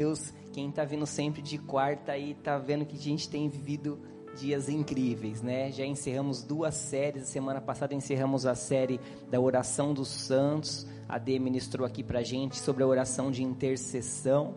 Deus, quem está vindo sempre de quarta aí está vendo que a gente tem vivido dias incríveis, né? Já encerramos duas séries. Semana passada encerramos a série da oração dos santos. A Dê ministrou aqui para gente sobre a oração de intercessão.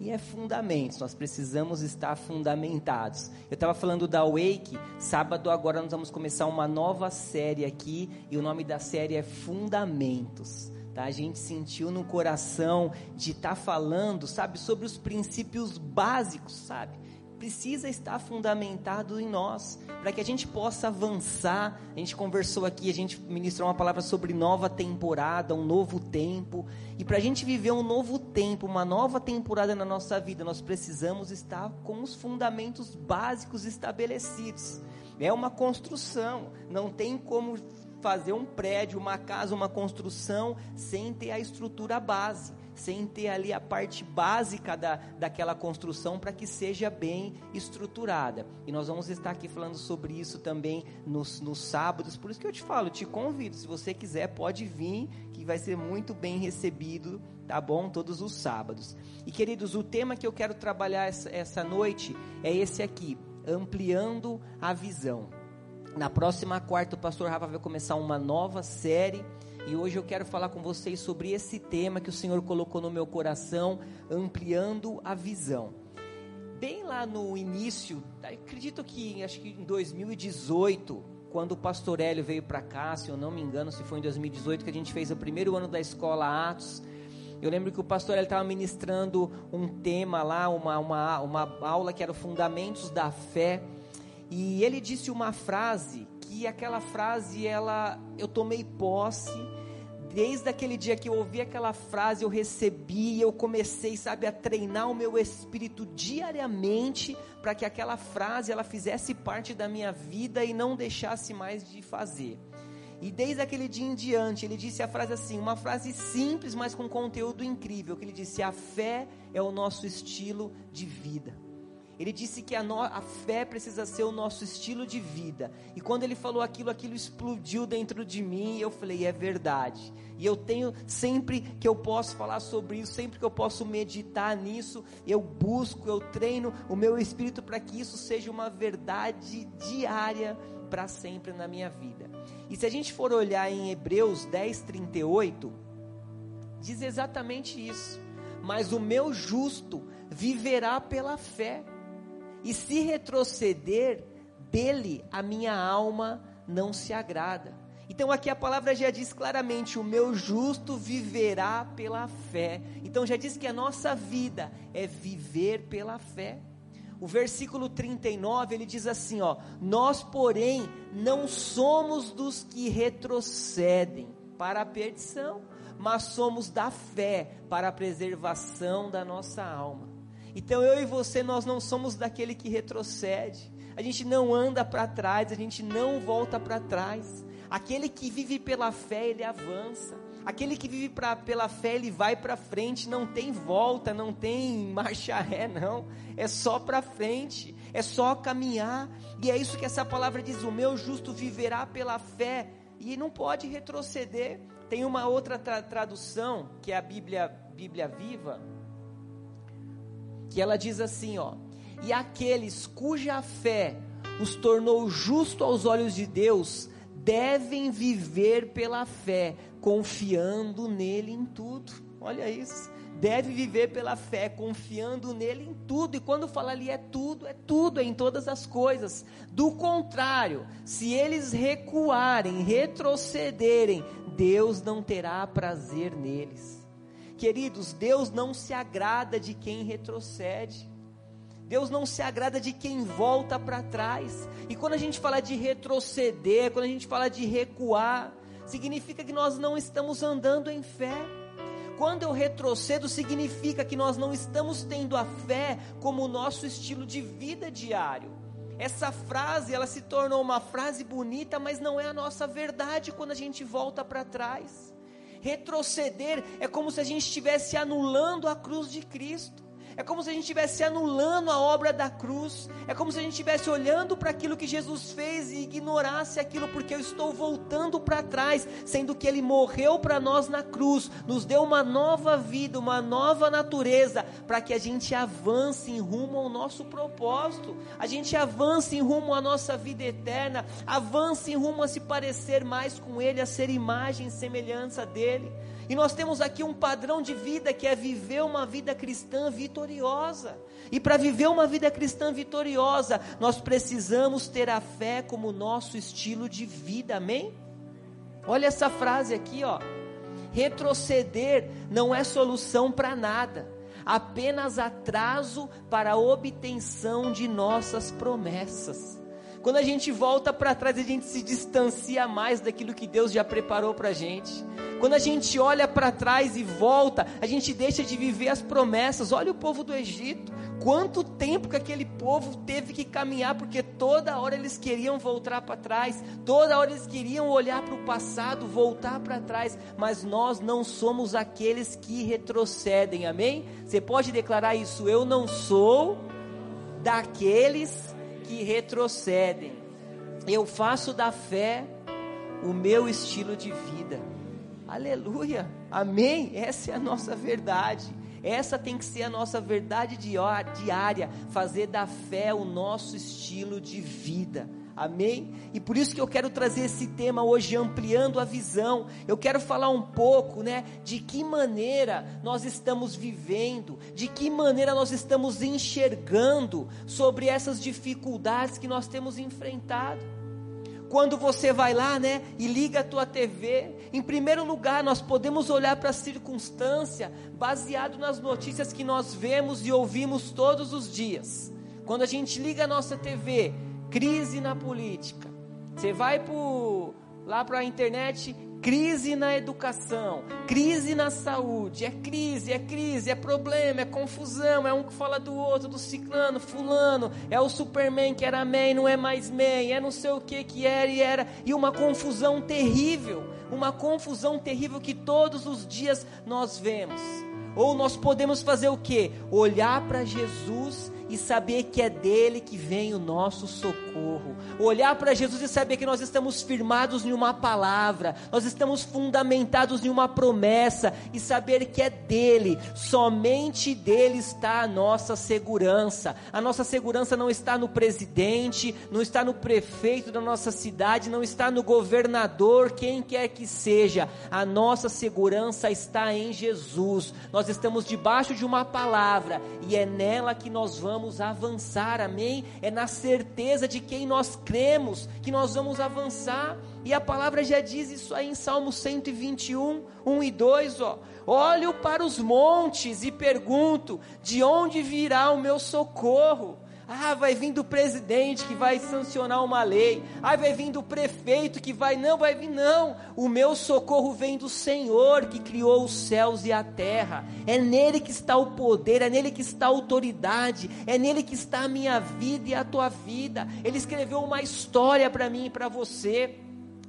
E é fundamentos, nós precisamos estar fundamentados. Eu estava falando da Wake, sábado agora nós vamos começar uma nova série aqui, e o nome da série é Fundamentos. Tá? A gente sentiu no coração de estar tá falando, sabe, sobre os princípios básicos, sabe? Precisa estar fundamentado em nós, para que a gente possa avançar. A gente conversou aqui, a gente ministrou uma palavra sobre nova temporada, um novo tempo. E para a gente viver um novo tempo, uma nova temporada na nossa vida, nós precisamos estar com os fundamentos básicos estabelecidos. É uma construção, não tem como fazer um prédio, uma casa, uma construção, sem ter a estrutura base, sem ter ali a parte básica da, daquela construção para que seja bem estruturada. E nós vamos estar aqui falando sobre isso também nos, nos sábados, por isso que eu te falo, te convido, se você quiser, pode vir, que vai ser muito bem recebido, tá bom? Todos os sábados. E queridos, o tema que eu quero trabalhar essa, essa noite é esse aqui, ampliando a visão. Na próxima quarta, o pastor Rafa vai começar uma nova série. E hoje eu quero falar com vocês sobre esse tema que o Senhor colocou no meu coração, ampliando a visão. Bem lá no início, acredito que acho que em 2018, quando o pastor Hélio veio para cá, se eu não me engano, se foi em 2018 que a gente fez o primeiro ano da escola Atos. Eu lembro que o pastor estava ministrando um tema lá, uma, uma, uma aula que era Fundamentos da Fé. E ele disse uma frase que aquela frase ela eu tomei posse desde aquele dia que eu ouvi aquela frase, eu recebi, eu comecei, sabe, a treinar o meu espírito diariamente para que aquela frase ela fizesse parte da minha vida e não deixasse mais de fazer. E desde aquele dia em diante, ele disse a frase assim, uma frase simples, mas com conteúdo incrível, que ele disse: "A fé é o nosso estilo de vida". Ele disse que a, no, a, fé precisa ser o nosso estilo de vida. E quando ele falou aquilo, aquilo explodiu dentro de mim. E eu falei, é verdade. E eu tenho, sempre que eu posso falar sobre isso, sempre que eu posso meditar nisso, eu busco, eu treino o meu espírito para que isso seja uma verdade diária para sempre na minha vida. E se a gente for olhar em Hebreus 10, 38, diz exatamente isso. Mas o meu justo viverá pela fé e se retroceder, dele a minha alma não se agrada. Então aqui a palavra já diz claramente: o meu justo viverá pela fé. Então já diz que a nossa vida é viver pela fé. O versículo 39 ele diz assim: ó, nós, porém, não somos dos que retrocedem para a perdição, mas somos da fé para a preservação da nossa alma. Então eu e você, nós não somos daquele que retrocede. A gente não anda para trás, a gente não volta para trás. Aquele que vive pela fé, ele avança. Aquele que vive pra, pela fé, ele vai para frente, não tem volta, não tem marcha ré, não. É só para frente, é só caminhar. E é isso que essa palavra diz: o meu justo viverá pela fé. E não pode retroceder. Tem uma outra tra tradução, que é a Bíblia, Bíblia Viva, que ela diz assim, ó: "E aqueles cuja fé os tornou justo aos olhos de Deus, devem viver pela fé, confiando nele em tudo." Olha isso. Deve viver pela fé, confiando nele em tudo. E quando fala ali é tudo, é tudo, é em todas as coisas. Do contrário, se eles recuarem, retrocederem, Deus não terá prazer neles. Queridos, Deus não se agrada de quem retrocede. Deus não se agrada de quem volta para trás. E quando a gente fala de retroceder, quando a gente fala de recuar, significa que nós não estamos andando em fé. Quando eu retrocedo, significa que nós não estamos tendo a fé como o nosso estilo de vida diário. Essa frase, ela se tornou uma frase bonita, mas não é a nossa verdade quando a gente volta para trás. Retroceder é como se a gente estivesse anulando a cruz de Cristo. É como se a gente estivesse anulando a obra da cruz. É como se a gente estivesse olhando para aquilo que Jesus fez e ignorasse aquilo, porque eu estou voltando para trás, sendo que Ele morreu para nós na cruz, nos deu uma nova vida, uma nova natureza, para que a gente avance em rumo ao nosso propósito, a gente avance em rumo à nossa vida eterna, avance em rumo a se parecer mais com Ele, a ser imagem e semelhança dEle. E nós temos aqui um padrão de vida que é viver uma vida cristã vitoriosa. E para viver uma vida cristã vitoriosa, nós precisamos ter a fé como nosso estilo de vida, amém? Olha essa frase aqui, ó. Retroceder não é solução para nada, apenas atraso para a obtenção de nossas promessas. Quando a gente volta para trás, a gente se distancia mais daquilo que Deus já preparou para a gente. Quando a gente olha para trás e volta, a gente deixa de viver as promessas. Olha o povo do Egito. Quanto tempo que aquele povo teve que caminhar, porque toda hora eles queriam voltar para trás, toda hora eles queriam olhar para o passado, voltar para trás, mas nós não somos aqueles que retrocedem, amém? Você pode declarar isso, eu não sou daqueles que retrocedem. Eu faço da fé o meu estilo de vida. Aleluia. Amém. Essa é a nossa verdade. Essa tem que ser a nossa verdade diária, fazer da fé o nosso estilo de vida. Amém? E por isso que eu quero trazer esse tema hoje, ampliando a visão. Eu quero falar um pouco, né, de que maneira nós estamos vivendo, de que maneira nós estamos enxergando sobre essas dificuldades que nós temos enfrentado. Quando você vai lá, né, e liga a tua TV, em primeiro lugar, nós podemos olhar para a circunstância baseado nas notícias que nós vemos e ouvimos todos os dias. Quando a gente liga a nossa TV, crise na política. Você vai pro, lá para a internet, crise na educação, crise na saúde, é crise, é crise, é problema, é confusão, é um que fala do outro, do ciclano, fulano, é o Superman que era man, não é mais man, é não sei o que que era e era, e uma confusão terrível, uma confusão terrível que todos os dias nós vemos. Ou nós podemos fazer o que? Olhar para Jesus e saber que é dele que vem o nosso socorro. Olhar para Jesus e saber que nós estamos firmados em uma palavra, nós estamos fundamentados em uma promessa e saber que é dele, somente dele está a nossa segurança. A nossa segurança não está no presidente, não está no prefeito da nossa cidade, não está no governador, quem quer que seja. A nossa segurança está em Jesus. Nós estamos debaixo de uma palavra e é nela que nós vamos vamos avançar, amém? É na certeza de quem nós cremos que nós vamos avançar. E a palavra já diz isso aí em Salmo 121, 1 e 2, ó. Olho para os montes e pergunto: de onde virá o meu socorro? Ah, vai vir do presidente que vai sancionar uma lei. Ah, vai vir do prefeito que vai. Não, vai vir, não. O meu socorro vem do Senhor que criou os céus e a terra. É nele que está o poder, é nele que está a autoridade, é nele que está a minha vida e a tua vida. Ele escreveu uma história para mim e para você.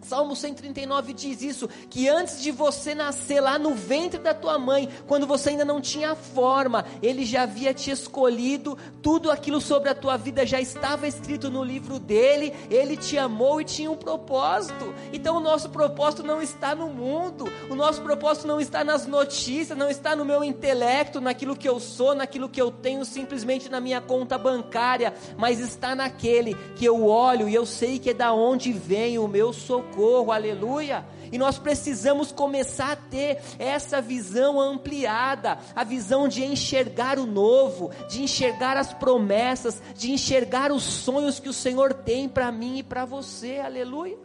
Salmo 139 diz isso: que antes de você nascer lá no ventre da tua mãe, quando você ainda não tinha forma, Ele já havia te escolhido, tudo aquilo sobre a tua vida já estava escrito no livro dele, Ele te amou e tinha um propósito. Então o nosso propósito não está no mundo, o nosso propósito não está nas notícias, não está no meu intelecto, naquilo que eu sou, naquilo que eu tenho simplesmente na minha conta bancária, mas está naquele que eu olho e eu sei que é da onde vem o meu socorro socorro, aleluia. E nós precisamos começar a ter essa visão ampliada, a visão de enxergar o novo, de enxergar as promessas, de enxergar os sonhos que o Senhor tem para mim e para você, aleluia.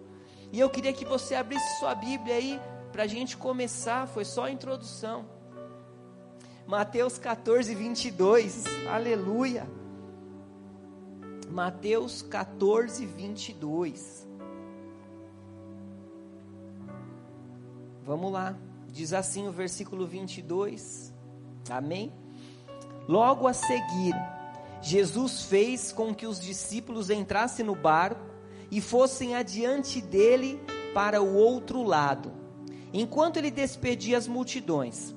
E eu queria que você abrisse sua Bíblia aí, para a gente começar, foi só a introdução. Mateus 14, 22, aleluia. Mateus 14, 22. Vamos lá. Diz assim o versículo 22. Amém? Logo a seguir, Jesus fez com que os discípulos entrassem no barco e fossem adiante dele para o outro lado, enquanto ele despedia as multidões.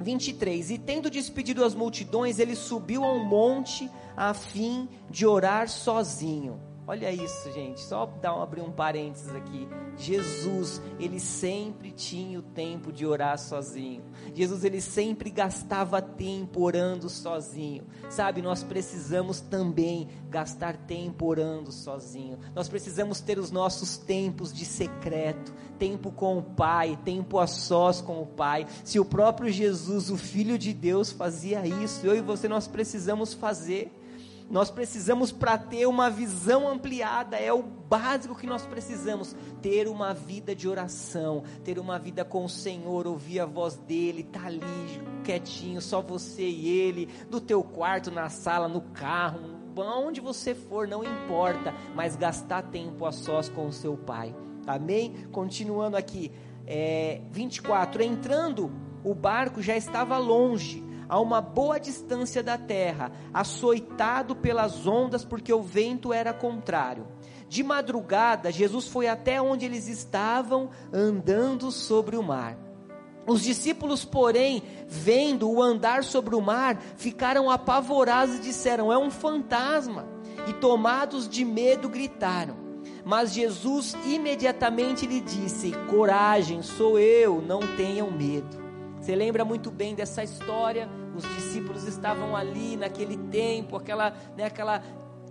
23. E tendo despedido as multidões, ele subiu a um monte a fim de orar sozinho. Olha isso, gente. Só dar um, abrir um parênteses aqui. Jesus, ele sempre tinha o tempo de orar sozinho. Jesus, ele sempre gastava tempo orando sozinho. Sabe, nós precisamos também gastar tempo orando sozinho. Nós precisamos ter os nossos tempos de secreto, tempo com o Pai, tempo a sós com o Pai. Se o próprio Jesus, o Filho de Deus, fazia isso, eu e você nós precisamos fazer. Nós precisamos, para ter uma visão ampliada, é o básico que nós precisamos: ter uma vida de oração, ter uma vida com o Senhor, ouvir a voz dEle, estar tá ali quietinho, só você e Ele, no teu quarto, na sala, no carro, onde você for, não importa, mas gastar tempo a sós com o seu Pai. Amém? Continuando aqui, é, 24: entrando, o barco já estava longe a uma boa distância da terra, açoitado pelas ondas, porque o vento era contrário. De madrugada, Jesus foi até onde eles estavam, andando sobre o mar. Os discípulos, porém, vendo o andar sobre o mar, ficaram apavorados e disseram: É um fantasma. E tomados de medo, gritaram. Mas Jesus imediatamente lhe disse: Coragem, sou eu, não tenham medo. Você lembra muito bem dessa história? Os discípulos estavam ali naquele tempo, aquela, né, aquela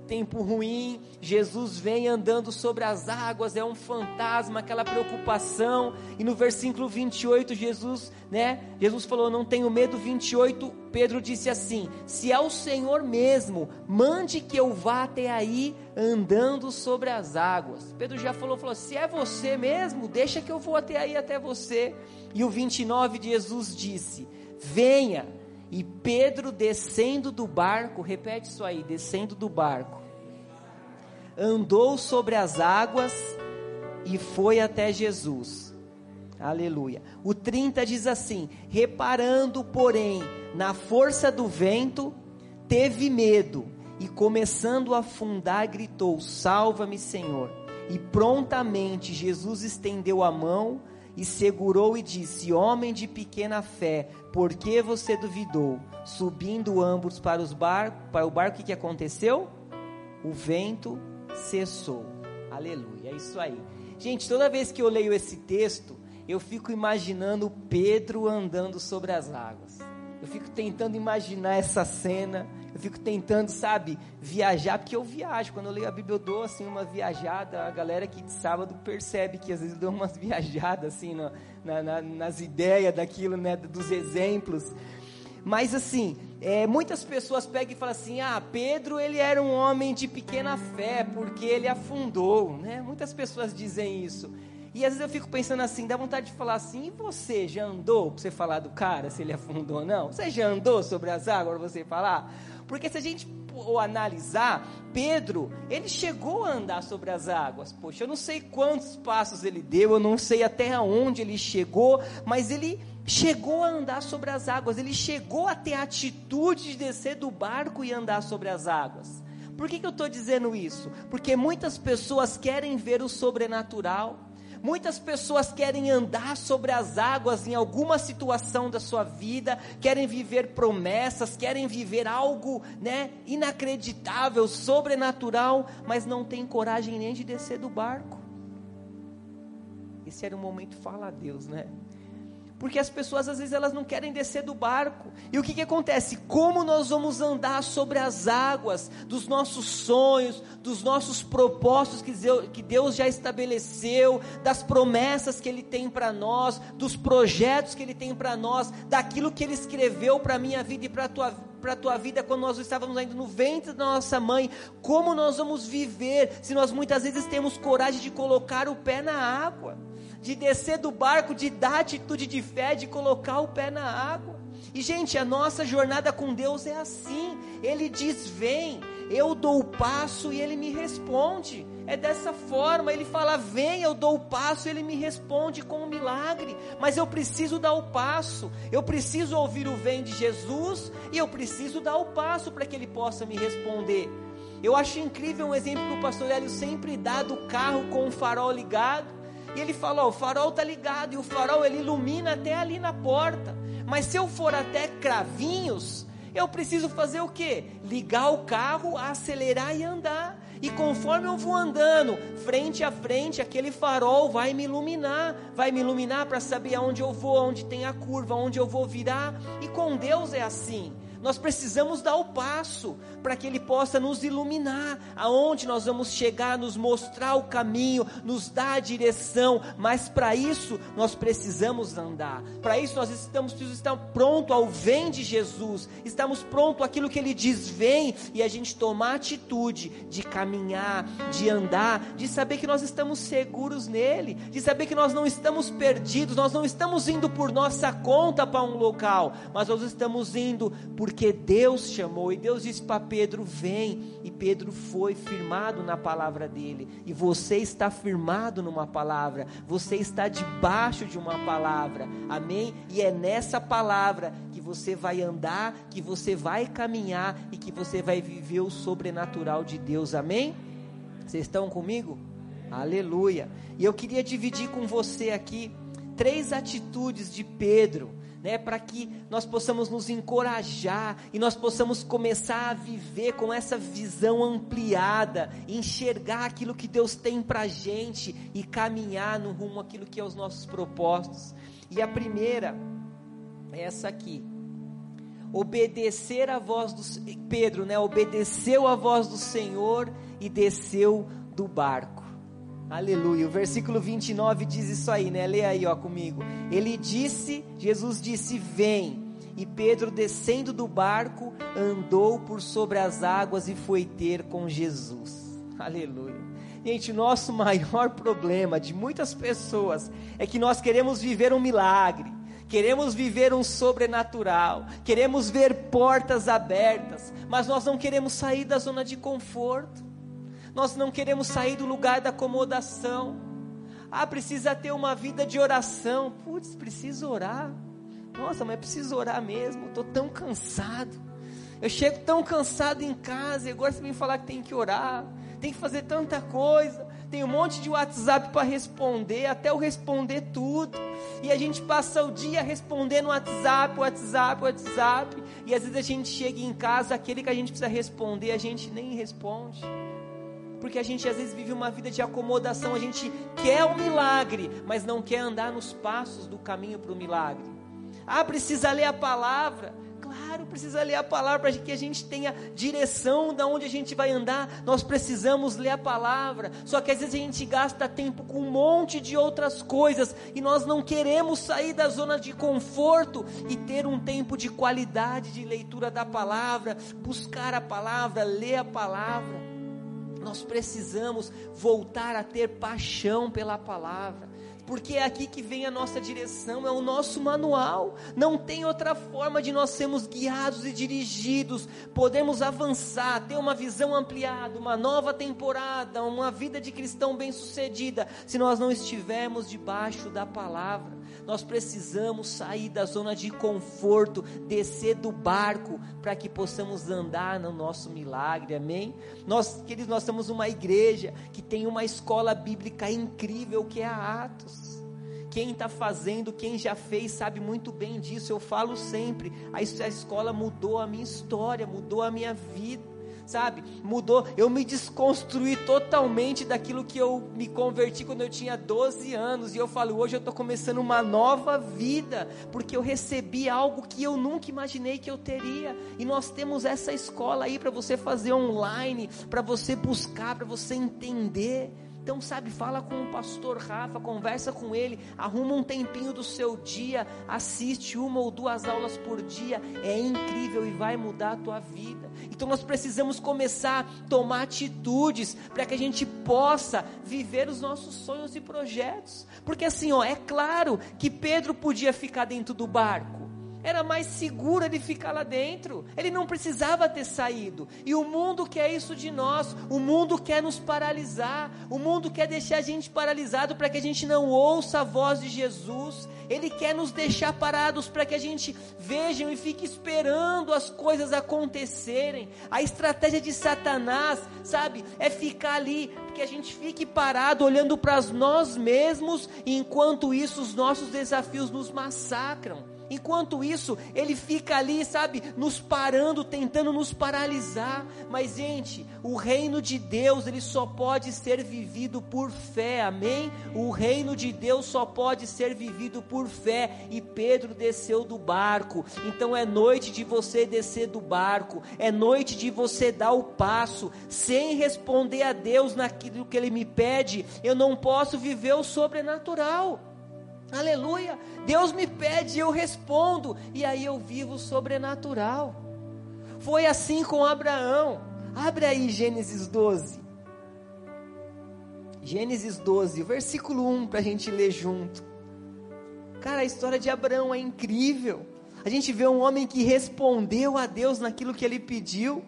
tempo ruim, Jesus vem andando sobre as águas, é um fantasma, aquela preocupação. E no versículo 28, Jesus, né? Jesus falou: "Não tenho medo". 28, Pedro disse assim: "Se é o Senhor mesmo, mande que eu vá até aí andando sobre as águas". Pedro já falou, falou: "Se é você mesmo, deixa que eu vou até aí até você". E o 29 de Jesus disse: "Venha". E Pedro descendo do barco, repete isso aí, descendo do barco, andou sobre as águas e foi até Jesus. Aleluia. O 30 diz assim: reparando, porém, na força do vento, teve medo e, começando a afundar, gritou: Salva-me, Senhor. E prontamente Jesus estendeu a mão e segurou e disse: Homem de pequena fé, por que você duvidou? Subindo ambos para, os bar, para o barco, o que, que aconteceu? O vento cessou. Aleluia, é isso aí. Gente, toda vez que eu leio esse texto, eu fico imaginando Pedro andando sobre as águas. Eu fico tentando imaginar essa cena. Eu fico tentando, sabe, viajar, porque eu viajo. Quando eu leio a Bíblia, eu dou assim uma viajada. A galera aqui de sábado percebe que às vezes eu dou umas viajadas assim na, na, nas ideias daquilo, né, dos exemplos. Mas assim, é, muitas pessoas pegam e falam assim: ah, Pedro ele era um homem de pequena fé porque ele afundou, né? Muitas pessoas dizem isso. E às vezes eu fico pensando assim, dá vontade de falar assim, e você já andou para você falar do cara, se ele afundou ou não? Você já andou sobre as águas para você falar? Porque se a gente analisar, Pedro, ele chegou a andar sobre as águas. Poxa, eu não sei quantos passos ele deu, eu não sei até onde ele chegou, mas ele chegou a andar sobre as águas, ele chegou a ter a atitude de descer do barco e andar sobre as águas. Por que, que eu estou dizendo isso? Porque muitas pessoas querem ver o sobrenatural, Muitas pessoas querem andar sobre as águas em alguma situação da sua vida, querem viver promessas, querem viver algo, né, inacreditável, sobrenatural, mas não tem coragem nem de descer do barco. Esse era o momento fala a Deus, né? Porque as pessoas às vezes elas não querem descer do barco. E o que, que acontece? Como nós vamos andar sobre as águas dos nossos sonhos, dos nossos propósitos que Deus, já estabeleceu, das promessas que Ele tem para nós, dos projetos que Ele tem para nós, daquilo que Ele escreveu para a minha vida e para a tua para a tua vida quando nós estávamos ainda no ventre da nossa mãe, como nós vamos viver se nós muitas vezes temos coragem de colocar o pé na água? De descer do barco, de dar atitude de fé, de colocar o pé na água. E, gente, a nossa jornada com Deus é assim. Ele diz: Vem, eu dou o passo e ele me responde. É dessa forma, ele fala: Vem, eu dou o passo, e ele me responde com um milagre. Mas eu preciso dar o passo, eu preciso ouvir o vem de Jesus e eu preciso dar o passo para que ele possa me responder. Eu acho incrível um exemplo que o pastor Hélio sempre dá do carro com o farol ligado. E ele fala: ó, o farol está ligado e o farol ele ilumina até ali na porta. Mas se eu for até Cravinhos, eu preciso fazer o quê? Ligar o carro, acelerar e andar. E conforme eu vou andando, frente a frente, aquele farol vai me iluminar, vai me iluminar para saber aonde eu vou, onde tem a curva, onde eu vou virar. E com Deus é assim. Nós precisamos dar o passo para que Ele possa nos iluminar, aonde nós vamos chegar, nos mostrar o caminho, nos dar a direção. Mas para isso nós precisamos andar. Para isso nós estamos precisamos estar pronto ao vem de Jesus. Estamos pronto àquilo que Ele diz vem e a gente tomar atitude de caminhar, de andar, de saber que nós estamos seguros nele, de saber que nós não estamos perdidos, nós não estamos indo por nossa conta para um local, mas nós estamos indo por porque Deus chamou e Deus disse para Pedro: vem. E Pedro foi firmado na palavra dele. E você está firmado numa palavra, você está debaixo de uma palavra, amém? E é nessa palavra que você vai andar, que você vai caminhar e que você vai viver o sobrenatural de Deus, amém? Vocês estão comigo? Aleluia. E eu queria dividir com você aqui três atitudes de Pedro né, para que nós possamos nos encorajar e nós possamos começar a viver com essa visão ampliada, enxergar aquilo que Deus tem para a gente e caminhar no rumo aquilo que é os nossos propósitos. E a primeira é essa aqui. Obedecer a voz do Pedro, né? Obedeceu a voz do Senhor e desceu do barco. Aleluia. O versículo 29 diz isso aí, né? Leia aí, ó, comigo. Ele disse, Jesus disse: Vem. E Pedro, descendo do barco, andou por sobre as águas e foi ter com Jesus. Aleluia. Gente, nosso maior problema de muitas pessoas é que nós queremos viver um milagre, queremos viver um sobrenatural, queremos ver portas abertas, mas nós não queremos sair da zona de conforto. Nós não queremos sair do lugar da acomodação. Ah, precisa ter uma vida de oração. Putz, preciso orar. Nossa, mas preciso orar mesmo. Estou tão cansado. Eu chego tão cansado em casa e agora você vem falar que tem que orar. Tem que fazer tanta coisa. Tem um monte de WhatsApp para responder, até eu responder tudo. E a gente passa o dia respondendo WhatsApp, WhatsApp, WhatsApp. E às vezes a gente chega em casa, aquele que a gente precisa responder, a gente nem responde porque a gente às vezes vive uma vida de acomodação, a gente quer o um milagre, mas não quer andar nos passos do caminho para o milagre. Ah, precisa ler a palavra. Claro, precisa ler a palavra para que a gente tenha direção de onde a gente vai andar. Nós precisamos ler a palavra. Só que às vezes a gente gasta tempo com um monte de outras coisas e nós não queremos sair da zona de conforto e ter um tempo de qualidade de leitura da palavra, buscar a palavra, ler a palavra. Nós precisamos voltar a ter paixão pela palavra, porque é aqui que vem a nossa direção, é o nosso manual. Não tem outra forma de nós sermos guiados e dirigidos, podemos avançar, ter uma visão ampliada, uma nova temporada, uma vida de cristão bem-sucedida, se nós não estivermos debaixo da palavra. Nós precisamos sair da zona de conforto, descer do barco para que possamos andar no nosso milagre. Amém? Nós, queridos, nós somos uma igreja que tem uma escola bíblica incrível que é a Atos. Quem está fazendo, quem já fez, sabe muito bem disso. Eu falo sempre: a escola mudou a minha história, mudou a minha vida sabe? Mudou. Eu me desconstruí totalmente daquilo que eu me converti quando eu tinha 12 anos. E eu falo, hoje eu estou começando uma nova vida, porque eu recebi algo que eu nunca imaginei que eu teria. E nós temos essa escola aí para você fazer online, para você buscar, para você entender. Então, sabe, fala com o pastor Rafa, conversa com ele, arruma um tempinho do seu dia, assiste uma ou duas aulas por dia, é incrível e vai mudar a tua vida. Então, nós precisamos começar a tomar atitudes para que a gente possa viver os nossos sonhos e projetos. Porque assim, ó, é claro que Pedro podia ficar dentro do barco. Era mais seguro ele ficar lá dentro. Ele não precisava ter saído. E o mundo quer isso de nós. O mundo quer nos paralisar. O mundo quer deixar a gente paralisado para que a gente não ouça a voz de Jesus. Ele quer nos deixar parados para que a gente veja e fique esperando as coisas acontecerem. A estratégia de Satanás, sabe, é ficar ali, que a gente fique parado olhando para nós mesmos, enquanto isso os nossos desafios nos massacram. Enquanto isso, ele fica ali, sabe, nos parando, tentando nos paralisar. Mas, gente, o reino de Deus, ele só pode ser vivido por fé, amém? O reino de Deus só pode ser vivido por fé. E Pedro desceu do barco. Então é noite de você descer do barco, é noite de você dar o passo, sem responder a Deus naquilo que ele me pede. Eu não posso viver o sobrenatural. Aleluia. Deus me pede, eu respondo, e aí eu vivo sobrenatural. Foi assim com Abraão. Abre aí Gênesis 12. Gênesis 12, versículo 1 para a gente ler junto. Cara, a história de Abraão é incrível. A gente vê um homem que respondeu a Deus naquilo que ele pediu.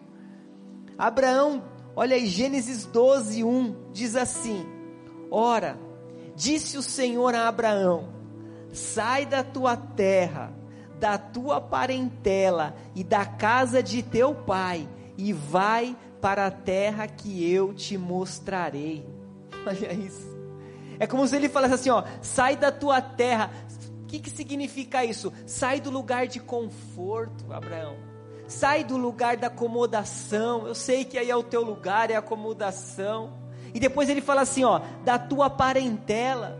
Abraão, olha aí, Gênesis 12, 1 diz assim: Ora, Disse o Senhor a Abraão: Sai da tua terra, da tua parentela e da casa de teu pai, e vai para a terra que eu te mostrarei. Olha isso. É como se ele falasse assim: ó, sai da tua terra. O que, que significa isso? Sai do lugar de conforto, Abraão. Sai do lugar da acomodação. Eu sei que aí é o teu lugar, é acomodação. E depois ele fala assim, ó, da tua parentela,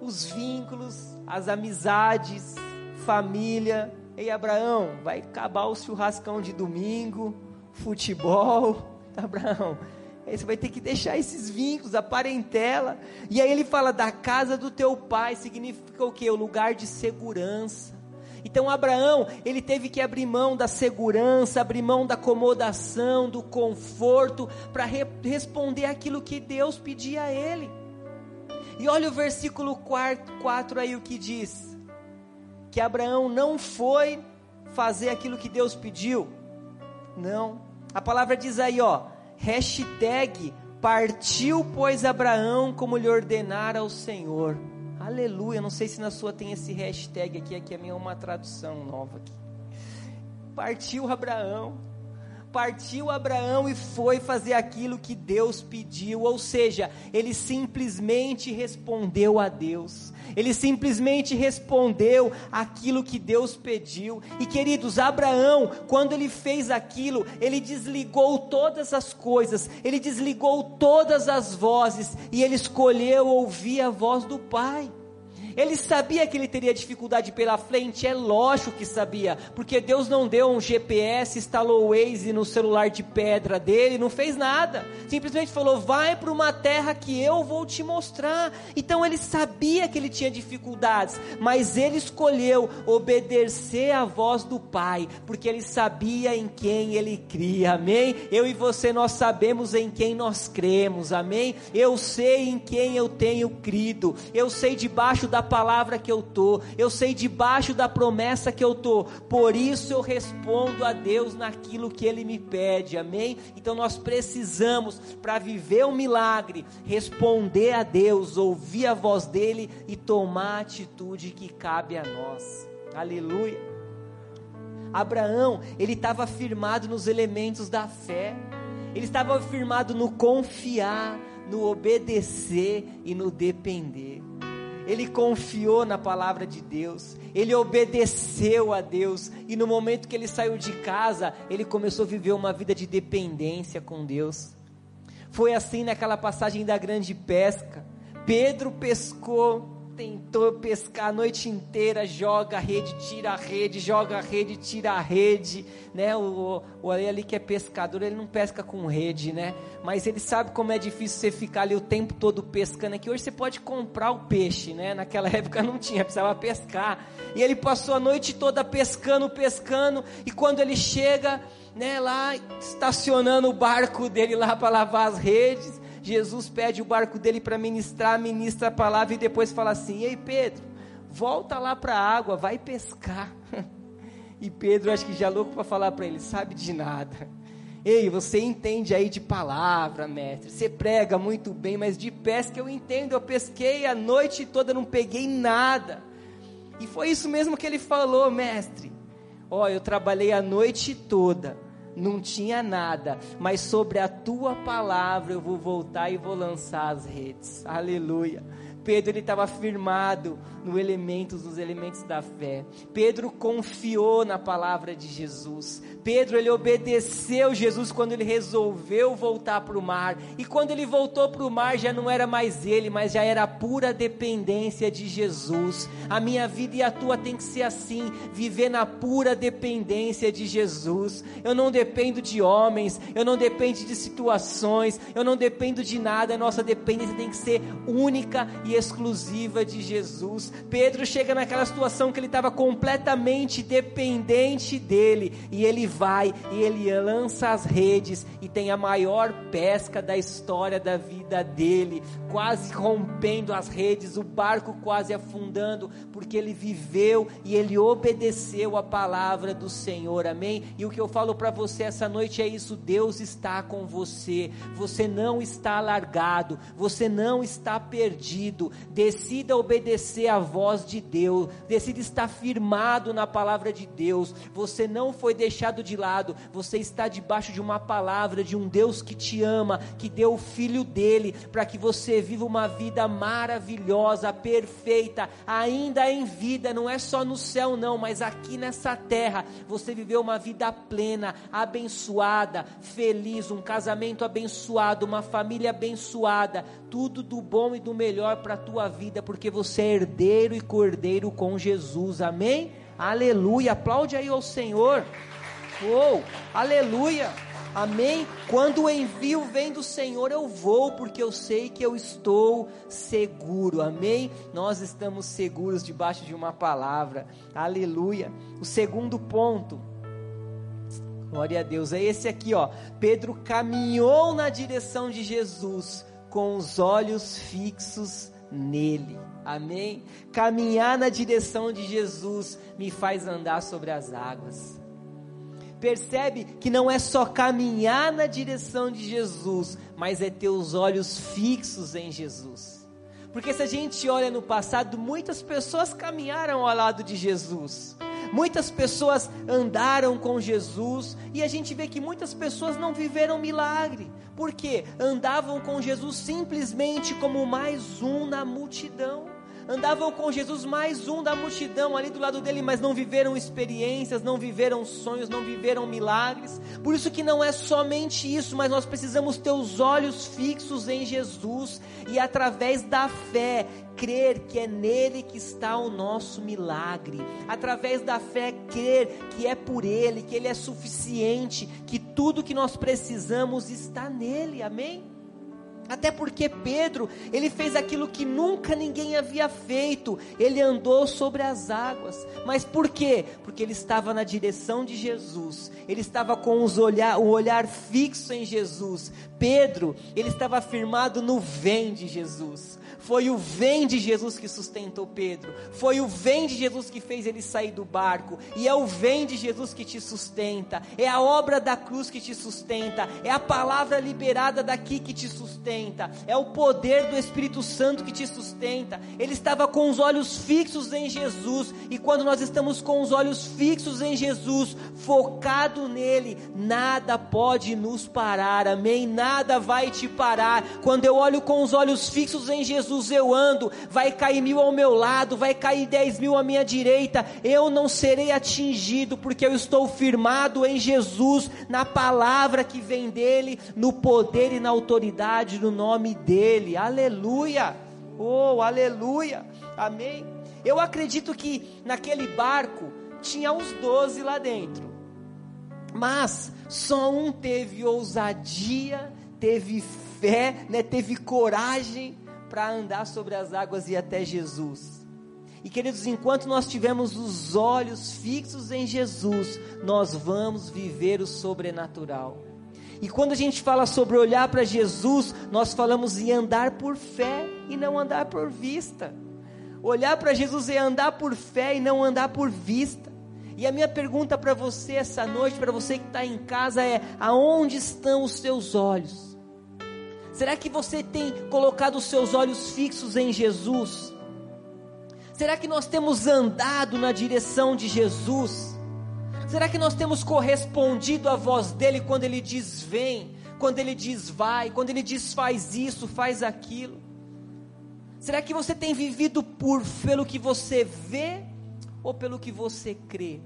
os vínculos, as amizades, família. Ei, Abraão, vai acabar o churrascão de domingo, futebol. Abraão, aí você vai ter que deixar esses vínculos, a parentela. E aí ele fala da casa do teu pai, significa o que? O lugar de segurança. Então Abraão, ele teve que abrir mão da segurança, abrir mão da acomodação, do conforto, para re responder aquilo que Deus pedia a ele. E olha o versículo 4, 4 aí o que diz: que Abraão não foi fazer aquilo que Deus pediu. Não. A palavra diz aí, ó, hashtag partiu, pois Abraão como lhe ordenara o Senhor. Aleluia. Não sei se na sua tem esse hashtag aqui. Aqui a minha é uma tradução nova aqui. Partiu Abraão. Partiu Abraão e foi fazer aquilo que Deus pediu, ou seja, ele simplesmente respondeu a Deus, ele simplesmente respondeu aquilo que Deus pediu. E queridos, Abraão, quando ele fez aquilo, ele desligou todas as coisas, ele desligou todas as vozes e ele escolheu ouvir a voz do Pai. Ele sabia que ele teria dificuldade pela frente, é lógico que sabia, porque Deus não deu um GPS, instalou o Waze no celular de pedra dele, não fez nada. Simplesmente falou: "Vai para uma terra que eu vou te mostrar". Então ele sabia que ele tinha dificuldades, mas ele escolheu obedecer à voz do Pai, porque ele sabia em quem ele cria. Amém? Eu e você nós sabemos em quem nós cremos. Amém? Eu sei em quem eu tenho crido. Eu sei debaixo da palavra que eu tô, eu sei debaixo da promessa que eu tô. Por isso eu respondo a Deus naquilo que ele me pede. Amém? Então nós precisamos para viver o um milagre, responder a Deus, ouvir a voz dele e tomar a atitude que cabe a nós. Aleluia. Abraão, ele estava firmado nos elementos da fé. Ele estava firmado no confiar, no obedecer e no depender ele confiou na palavra de Deus, ele obedeceu a Deus, e no momento que ele saiu de casa, ele começou a viver uma vida de dependência com Deus. Foi assim naquela passagem da grande pesca. Pedro pescou tentou pescar a noite inteira, joga a rede, tira a rede, joga a rede, tira a rede, né? O, o ali que é pescador, ele não pesca com rede, né? Mas ele sabe como é difícil você ficar ali o tempo todo pescando aqui. Hoje você pode comprar o peixe, né? Naquela época não tinha, precisava pescar. E ele passou a noite toda pescando, pescando, e quando ele chega, né, lá estacionando o barco dele lá para lavar as redes, Jesus pede o barco dele para ministrar, ministra a palavra e depois fala assim: Ei Pedro, volta lá para a água, vai pescar. E Pedro, acho que já louco para falar para ele: Sabe de nada. Ei, você entende aí de palavra, mestre. Você prega muito bem, mas de pesca eu entendo. Eu pesquei a noite toda, não peguei nada. E foi isso mesmo que ele falou, mestre. Ó, oh, eu trabalhei a noite toda não tinha nada, mas sobre a tua palavra eu vou voltar e vou lançar as redes. Aleluia. Pedro ele estava firmado no elementos, nos elementos da fé. Pedro confiou na palavra de Jesus. Pedro ele obedeceu Jesus quando ele resolveu voltar para o mar. E quando ele voltou para o mar já não era mais ele, mas já era a pura dependência de Jesus. A minha vida e a tua tem que ser assim, viver na pura dependência de Jesus. Eu não dependo de homens, eu não dependo de situações, eu não dependo de nada. A nossa dependência tem que ser única e exclusiva de Jesus. Pedro chega naquela situação que ele estava completamente dependente dele, e ele vai e ele lança as redes e tem a maior pesca da história da vida dele, quase rompendo as redes, o barco quase afundando, porque ele viveu e ele obedeceu a palavra do Senhor. Amém? E o que eu falo para você essa noite é isso: Deus está com você. Você não está largado, você não está perdido. Decida obedecer a voz de Deus, decida estar firmado na palavra de Deus. Você não foi deixado de lado, você está debaixo de uma palavra de um Deus que te ama, que deu o filho dele para que você viva uma vida maravilhosa, perfeita, ainda em vida, não é só no céu não, mas aqui nessa terra, você viveu uma vida plena, abençoada, feliz, um casamento abençoado, uma família abençoada, tudo do bom e do melhor para a tua vida, porque você é herdeiro e cordeiro com Jesus. Amém? Aleluia. Aplaude aí ao Senhor. Uou, aleluia. Amém? Quando o envio vem do Senhor, eu vou, porque eu sei que eu estou seguro. Amém? Nós estamos seguros debaixo de uma palavra. Aleluia. O segundo ponto. Glória a Deus. É esse aqui, ó. Pedro caminhou na direção de Jesus com os olhos fixos nele. Amém? Caminhar na direção de Jesus me faz andar sobre as águas. Percebe que não é só caminhar na direção de Jesus, mas é ter os olhos fixos em Jesus. Porque se a gente olha no passado, muitas pessoas caminharam ao lado de Jesus. Muitas pessoas andaram com Jesus e a gente vê que muitas pessoas não viveram milagre, porque andavam com Jesus simplesmente como mais um na multidão andavam com Jesus mais um da multidão ali do lado dele, mas não viveram experiências, não viveram sonhos, não viveram milagres. Por isso que não é somente isso, mas nós precisamos ter os olhos fixos em Jesus e através da fé crer que é nele que está o nosso milagre. Através da fé crer que é por ele, que ele é suficiente, que tudo que nós precisamos está nele. Amém? Até porque Pedro, ele fez aquilo que nunca ninguém havia feito. Ele andou sobre as águas. Mas por quê? Porque ele estava na direção de Jesus. Ele estava com os olhar, o olhar fixo em Jesus. Pedro, ele estava firmado no vem de Jesus. Foi o vem de Jesus que sustentou Pedro. Foi o vem de Jesus que fez ele sair do barco. E é o vem de Jesus que te sustenta. É a obra da cruz que te sustenta. É a palavra liberada daqui que te sustenta. É o poder do Espírito Santo que te sustenta. Ele estava com os olhos fixos em Jesus. E quando nós estamos com os olhos fixos em Jesus, focado nele, nada pode nos parar. Amém? Nada vai te parar. Quando eu olho com os olhos fixos em Jesus, Jesus eu ando, vai cair mil ao meu lado, vai cair dez mil à minha direita, eu não serei atingido, porque eu estou firmado em Jesus, na palavra que vem dele, no poder e na autoridade do nome dele, aleluia, oh, aleluia, amém. Eu acredito que naquele barco tinha uns doze lá dentro, mas só um teve ousadia, teve fé, né, teve coragem para andar sobre as águas e até Jesus. E queridos, enquanto nós tivermos os olhos fixos em Jesus, nós vamos viver o sobrenatural. E quando a gente fala sobre olhar para Jesus, nós falamos em andar por fé e não andar por vista. Olhar para Jesus é andar por fé e não andar por vista. E a minha pergunta para você essa noite, para você que está em casa, é: aonde estão os seus olhos? Será que você tem colocado os seus olhos fixos em Jesus? Será que nós temos andado na direção de Jesus? Será que nós temos correspondido à voz dele quando ele diz vem, quando ele diz vai, quando ele diz faz isso, faz aquilo? Será que você tem vivido por pelo que você vê ou pelo que você crê?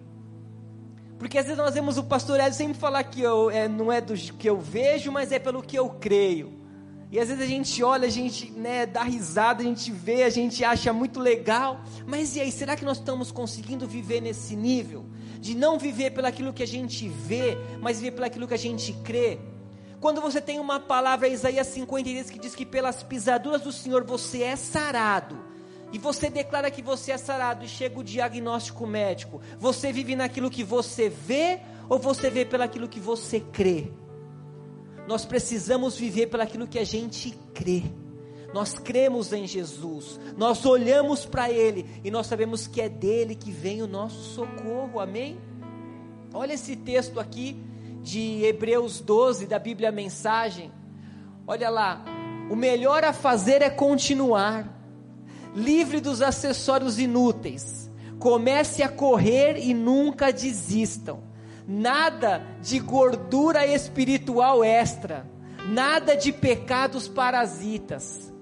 Porque às vezes nós vemos o pastor Hélio sempre falar que eu, é, não é do que eu vejo, mas é pelo que eu creio. E às vezes a gente olha, a gente né, dá risada, a gente vê, a gente acha muito legal. Mas e aí, será que nós estamos conseguindo viver nesse nível? De não viver pelaquilo que a gente vê, mas viver pelaquilo que a gente crê? Quando você tem uma palavra, Isaías 53, que diz que pelas pisaduras do Senhor você é sarado, e você declara que você é sarado, e chega o diagnóstico médico, você vive naquilo que você vê, ou você vê pelaquilo que você crê? Nós precisamos viver pelaquilo que a gente crê. Nós cremos em Jesus, nós olhamos para Ele e nós sabemos que é dele que vem o nosso socorro, amém? Olha esse texto aqui de Hebreus 12 da Bíblia Mensagem. Olha lá, o melhor a fazer é continuar, livre dos acessórios inúteis. Comece a correr e nunca desistam nada de gordura espiritual extra, nada de pecados parasitas.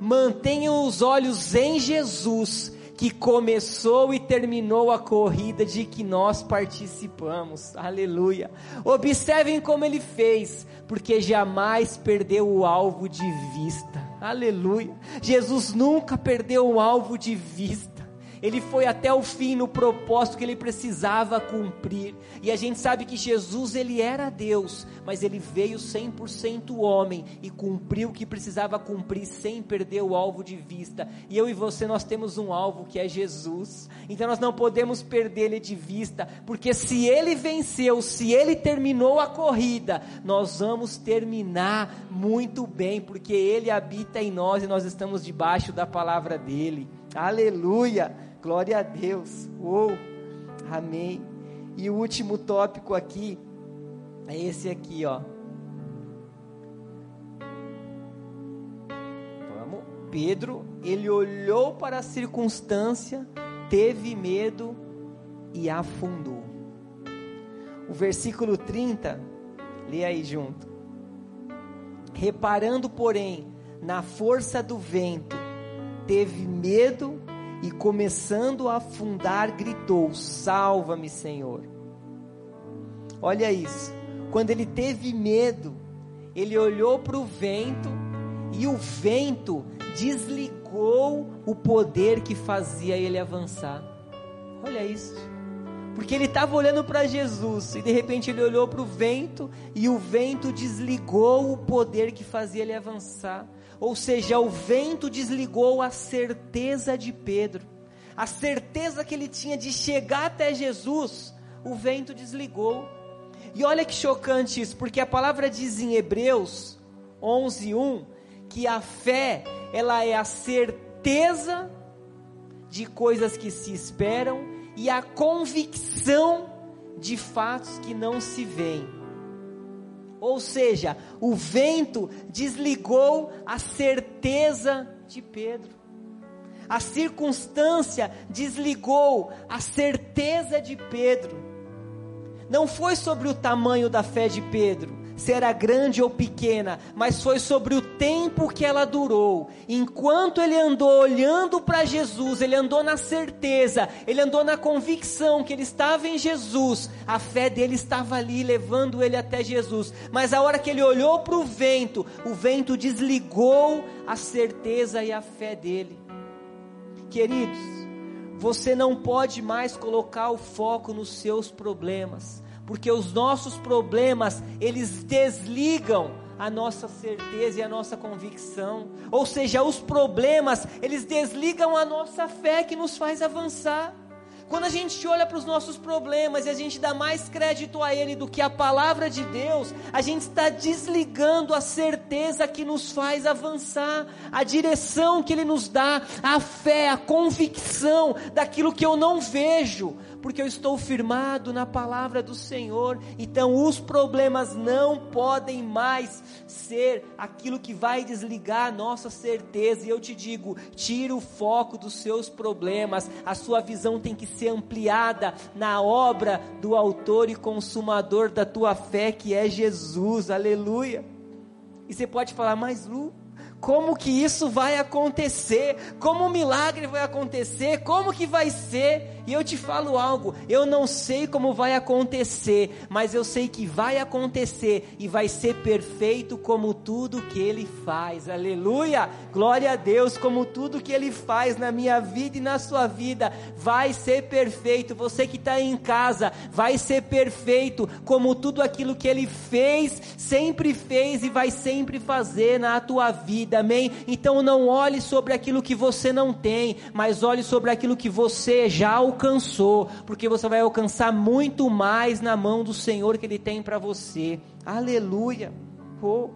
Mantenham os olhos em Jesus, que começou e terminou a corrida de que nós participamos. Aleluia. Observem como ele fez, porque jamais perdeu o alvo de vista. Aleluia. Jesus nunca perdeu o alvo de vista. Ele foi até o fim no propósito que ele precisava cumprir. E a gente sabe que Jesus, ele era Deus, mas ele veio 100% homem e cumpriu o que precisava cumprir sem perder o alvo de vista. E eu e você, nós temos um alvo que é Jesus. Então nós não podemos perder ele de vista, porque se ele venceu, se ele terminou a corrida, nós vamos terminar muito bem, porque ele habita em nós e nós estamos debaixo da palavra dele. Aleluia! Glória a Deus. Uou. Amém. E o último tópico aqui é esse aqui, ó. Vamos. Pedro, ele olhou para a circunstância, teve medo e afundou. O versículo 30, lê aí junto. Reparando, porém, na força do vento, teve medo e começando a afundar, gritou: Salva-me, Senhor. Olha isso. Quando ele teve medo, ele olhou para o vento e o vento desligou o poder que fazia ele avançar. Olha isso. Porque ele estava olhando para Jesus e de repente ele olhou para o vento e o vento desligou o poder que fazia ele avançar. Ou seja, o vento desligou a certeza de Pedro, a certeza que ele tinha de chegar até Jesus, o vento desligou. E olha que chocante isso, porque a palavra diz em Hebreus 11:1 que a fé, ela é a certeza de coisas que se esperam e a convicção de fatos que não se veem. Ou seja, o vento desligou a certeza de Pedro. A circunstância desligou a certeza de Pedro. Não foi sobre o tamanho da fé de Pedro, se era grande ou pequena, mas foi sobre o tempo que ela durou. Enquanto ele andou olhando para Jesus, ele andou na certeza, ele andou na convicção que ele estava em Jesus, a fé dele estava ali levando ele até Jesus. Mas a hora que ele olhou para o vento, o vento desligou a certeza e a fé dele. Queridos, você não pode mais colocar o foco nos seus problemas porque os nossos problemas, eles desligam a nossa certeza e a nossa convicção. Ou seja, os problemas, eles desligam a nossa fé que nos faz avançar. Quando a gente olha para os nossos problemas e a gente dá mais crédito a Ele do que a palavra de Deus, a gente está desligando a certeza que nos faz avançar, a direção que Ele nos dá, a fé, a convicção daquilo que eu não vejo, porque eu estou firmado na palavra do Senhor. Então os problemas não podem mais ser aquilo que vai desligar a nossa certeza. E eu te digo, tira o foco dos seus problemas. A sua visão tem que ser ampliada na obra do autor e consumador da tua fé, que é Jesus. Aleluia. E você pode falar, mas Lu, como que isso vai acontecer, como o milagre vai acontecer, como que vai ser. E eu te falo algo, eu não sei como vai acontecer, mas eu sei que vai acontecer e vai ser perfeito como tudo que ele faz. Aleluia! Glória a Deus, como tudo que ele faz na minha vida e na sua vida vai ser perfeito. Você que está em casa, vai ser perfeito como tudo aquilo que ele fez, sempre fez e vai sempre fazer na tua vida. Amém? Então não olhe sobre aquilo que você não tem, mas olhe sobre aquilo que você já alcançou alcançou, porque você vai alcançar muito mais na mão do Senhor que Ele tem para você. Aleluia. Oh.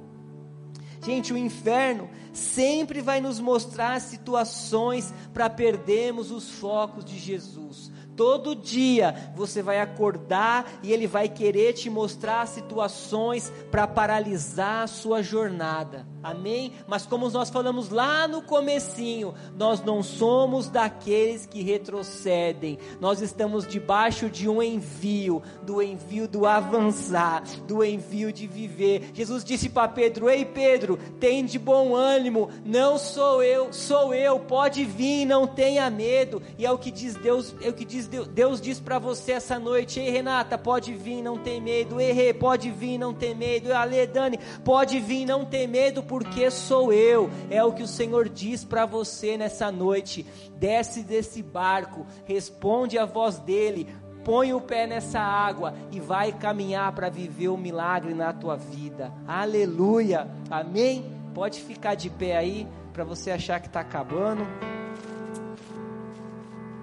Gente, o inferno sempre vai nos mostrar situações para perdermos os focos de Jesus. Todo dia você vai acordar e ele vai querer te mostrar situações para paralisar a sua jornada. Amém? Mas como nós falamos lá no comecinho, nós não somos daqueles que retrocedem. Nós estamos debaixo de um envio, do envio do avançar, do envio de viver. Jesus disse para Pedro: "Ei Pedro, tem de bom ânimo, não sou eu, sou eu, pode vir, não tenha medo". E é o que diz Deus, é o que diz Deus, diz para você essa noite: "Ei Renata, pode vir, não tem medo. Ei Rê, pode vir, não tem medo. Ale Dani, pode vir, não tem medo." porque sou eu. É o que o Senhor diz para você nessa noite. Desce desse barco, responde a voz dele, põe o pé nessa água e vai caminhar para viver o um milagre na tua vida. Aleluia. Amém? Pode ficar de pé aí para você achar que está acabando.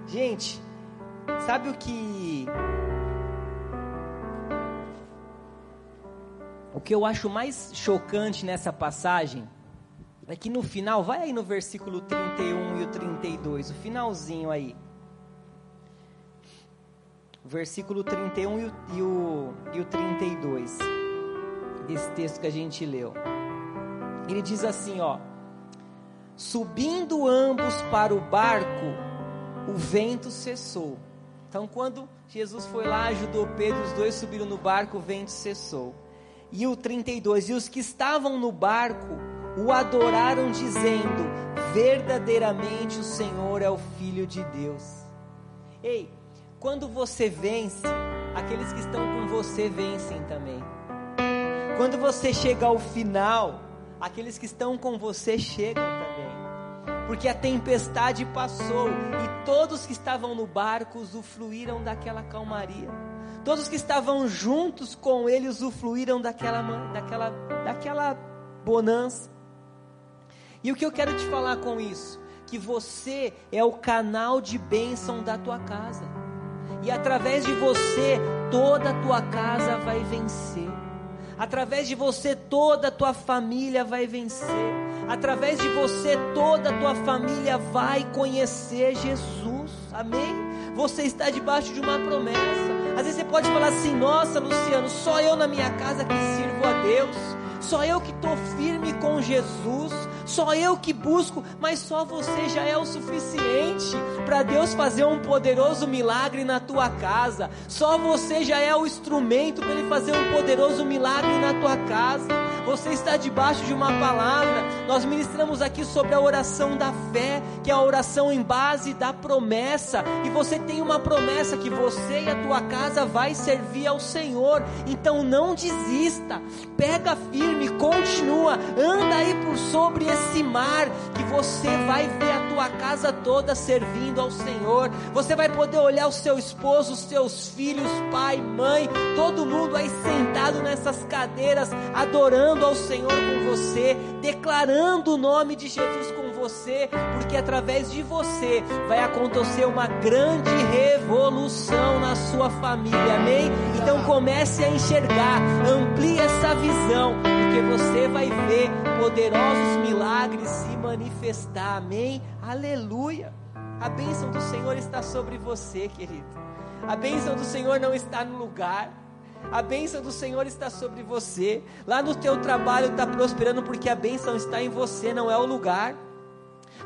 Gente, sabe o que O que eu acho mais chocante nessa passagem é que no final, vai aí no versículo 31 e o 32, o finalzinho aí. Versículo 31 e o, e o, e o 32, esse texto que a gente leu. Ele diz assim: ó. Subindo ambos para o barco, o vento cessou. Então, quando Jesus foi lá, ajudou Pedro, os dois subiram no barco, o vento cessou e o 32. E os que estavam no barco o adoraram, dizendo: Verdadeiramente o Senhor é o Filho de Deus. Ei, quando você vence, aqueles que estão com você vencem também. Quando você chega ao final, aqueles que estão com você chegam também. Porque a tempestade passou e todos que estavam no barco usufruíram daquela calmaria. Todos que estavam juntos com ele usufruíram daquela, daquela, daquela bonança. E o que eu quero te falar com isso? Que você é o canal de bênção da tua casa. E através de você, toda a tua casa vai vencer. Através de você, toda a tua família vai vencer. Através de você, toda a tua família vai conhecer Jesus. Amém? Você está debaixo de uma promessa. Às vezes você pode falar assim: nossa, Luciano, só eu na minha casa que sirvo a Deus, só eu que estou firme com Jesus, só eu que busco, mas só você já é o suficiente para Deus fazer um poderoso milagre na tua casa. Só você já é o instrumento para Ele fazer um poderoso milagre na tua casa. Você está debaixo de uma palavra. Nós ministramos aqui sobre a oração da fé, que é a oração em base da promessa. E você tem uma promessa que você e a tua casa vai servir ao Senhor. Então não desista. Pega firme, continua, anda aí por sobre esse mar que você vai ver a tua casa toda servindo ao Senhor. Você vai poder olhar o seu esposo, os seus filhos, pai, mãe, todo mundo aí sentado nessas cadeiras adorando ao Senhor com você, declarando o nome de Jesus com você, porque através de você vai acontecer uma grande revolução na sua família, amém? Então comece a enxergar, amplie essa visão, porque você vai ver poderosos milagres se manifestar, amém? Aleluia! A bênção do Senhor está sobre você, querido. A bênção do Senhor não está no lugar. A bênção do Senhor está sobre você. Lá no teu trabalho está prosperando porque a bênção está em você, não é o lugar.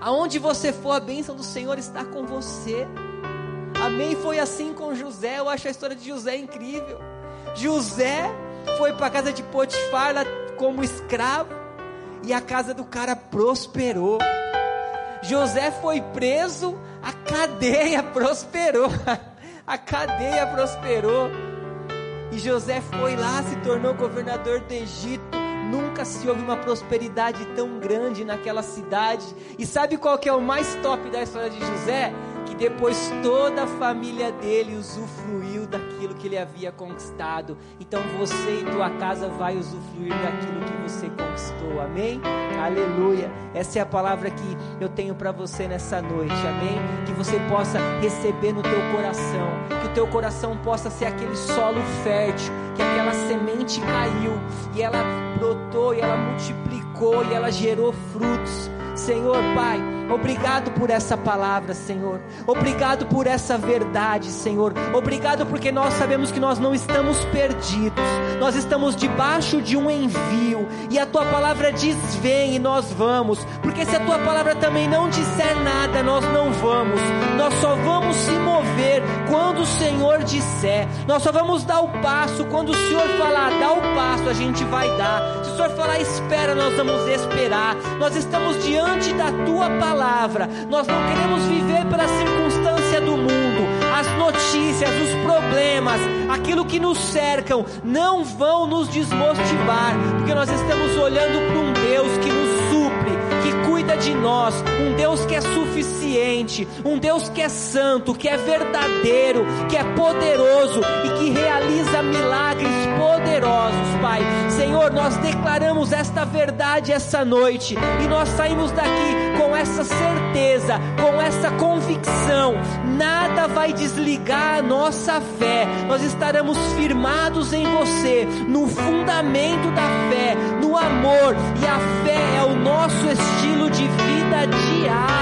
Aonde você for, a bênção do Senhor está com você. Amém? Foi assim com José. Eu acho a história de José incrível. José foi para a casa de Potifar como escravo. e a casa do cara prosperou. José foi preso, a cadeia prosperou. A cadeia prosperou. E José foi lá, se tornou governador do Egito. Nunca se houve uma prosperidade tão grande naquela cidade. E sabe qual que é o mais top da história de José? Que depois toda a família dele usufruiu daquilo que ele havia conquistado. Então você e tua casa vai usufruir daquilo que você conquistou. Amém? Aleluia. Essa é a palavra que eu tenho para você nessa noite. Amém? Que você possa receber no teu coração, que o teu coração possa ser aquele solo fértil, que aquela semente caiu e ela brotou e ela multiplicou e ela gerou frutos. Senhor Pai, obrigado por essa palavra, Senhor. Obrigado por essa verdade, Senhor. Obrigado porque nós sabemos que nós não estamos perdidos. Nós estamos debaixo de um envio e a tua palavra diz: "Vem" e nós vamos. Porque se a tua palavra também não disser nada, nós não vamos. Nós só vamos se mover quando o Senhor disser. Nós só vamos dar o passo quando o Senhor falar, dá o passo, a gente vai dar. Se o Senhor falar, espera, nós vamos esperar. Nós estamos diante diante da tua palavra. Nós não queremos viver pela circunstância do mundo. As notícias, os problemas, aquilo que nos cercam, não vão nos desmotivar, porque nós estamos olhando para um Deus que nos supre, que cuida de nós, um Deus que é suficiente, um Deus que é santo, que é verdadeiro, que é poderoso e que realiza milagres poderosos, Pai. Senhor, nós declaramos esta verdade essa noite e nós saímos daqui com essa certeza, com essa convicção. Nada vai desligar a nossa fé. Nós estaremos firmados em você, no fundamento da fé, no amor, e a fé é o nosso estilo de vida diário